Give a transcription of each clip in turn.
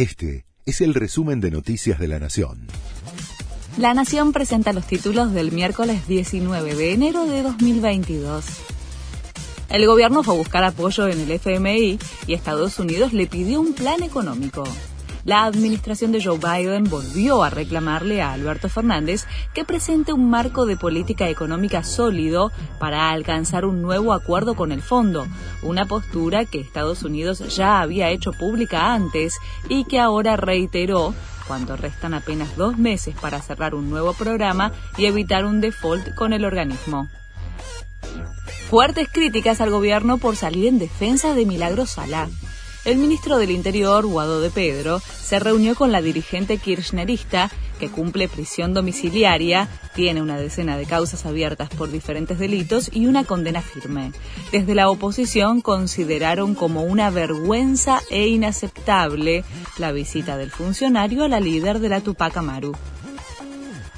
Este es el resumen de Noticias de la Nación. La Nación presenta los títulos del miércoles 19 de enero de 2022. El gobierno fue a buscar apoyo en el FMI y Estados Unidos le pidió un plan económico la administración de Joe Biden volvió a reclamarle a Alberto Fernández que presente un marco de política económica sólido para alcanzar un nuevo acuerdo con el fondo, una postura que Estados Unidos ya había hecho pública antes y que ahora reiteró cuando restan apenas dos meses para cerrar un nuevo programa y evitar un default con el organismo. Fuertes críticas al gobierno por salir en defensa de Milagro Sala. El ministro del Interior, Guado de Pedro, se reunió con la dirigente kirchnerista que cumple prisión domiciliaria, tiene una decena de causas abiertas por diferentes delitos y una condena firme. Desde la oposición consideraron como una vergüenza e inaceptable la visita del funcionario a la líder de la Tupac Amaru.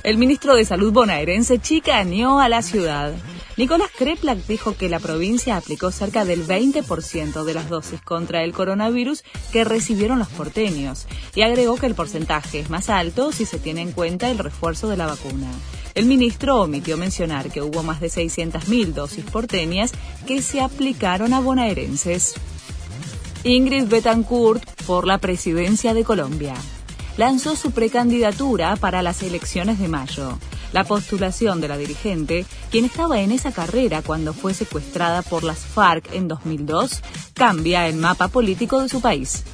El ministro de Salud bonaerense chicaneó a la ciudad. Nicolás Kreplak dijo que la provincia aplicó cerca del 20% de las dosis contra el coronavirus que recibieron los porteños y agregó que el porcentaje es más alto si se tiene en cuenta el refuerzo de la vacuna. El ministro omitió mencionar que hubo más de 600.000 dosis porteñas que se aplicaron a bonaerenses. Ingrid Betancourt por la presidencia de Colombia lanzó su precandidatura para las elecciones de mayo. La postulación de la dirigente, quien estaba en esa carrera cuando fue secuestrada por las FARC en 2002, cambia el mapa político de su país.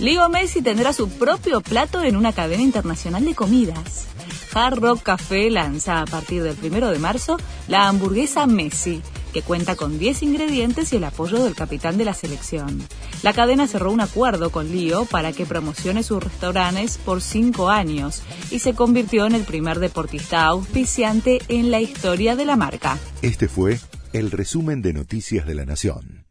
Leo Messi tendrá su propio plato en una cadena internacional de comidas. Hard Rock Café lanza a partir del 1 de marzo la hamburguesa Messi, que cuenta con 10 ingredientes y el apoyo del capitán de la selección. La cadena cerró un acuerdo con Lío para que promocione sus restaurantes por 5 años y se convirtió en el primer deportista auspiciante en la historia de la marca. Este fue el resumen de Noticias de la Nación.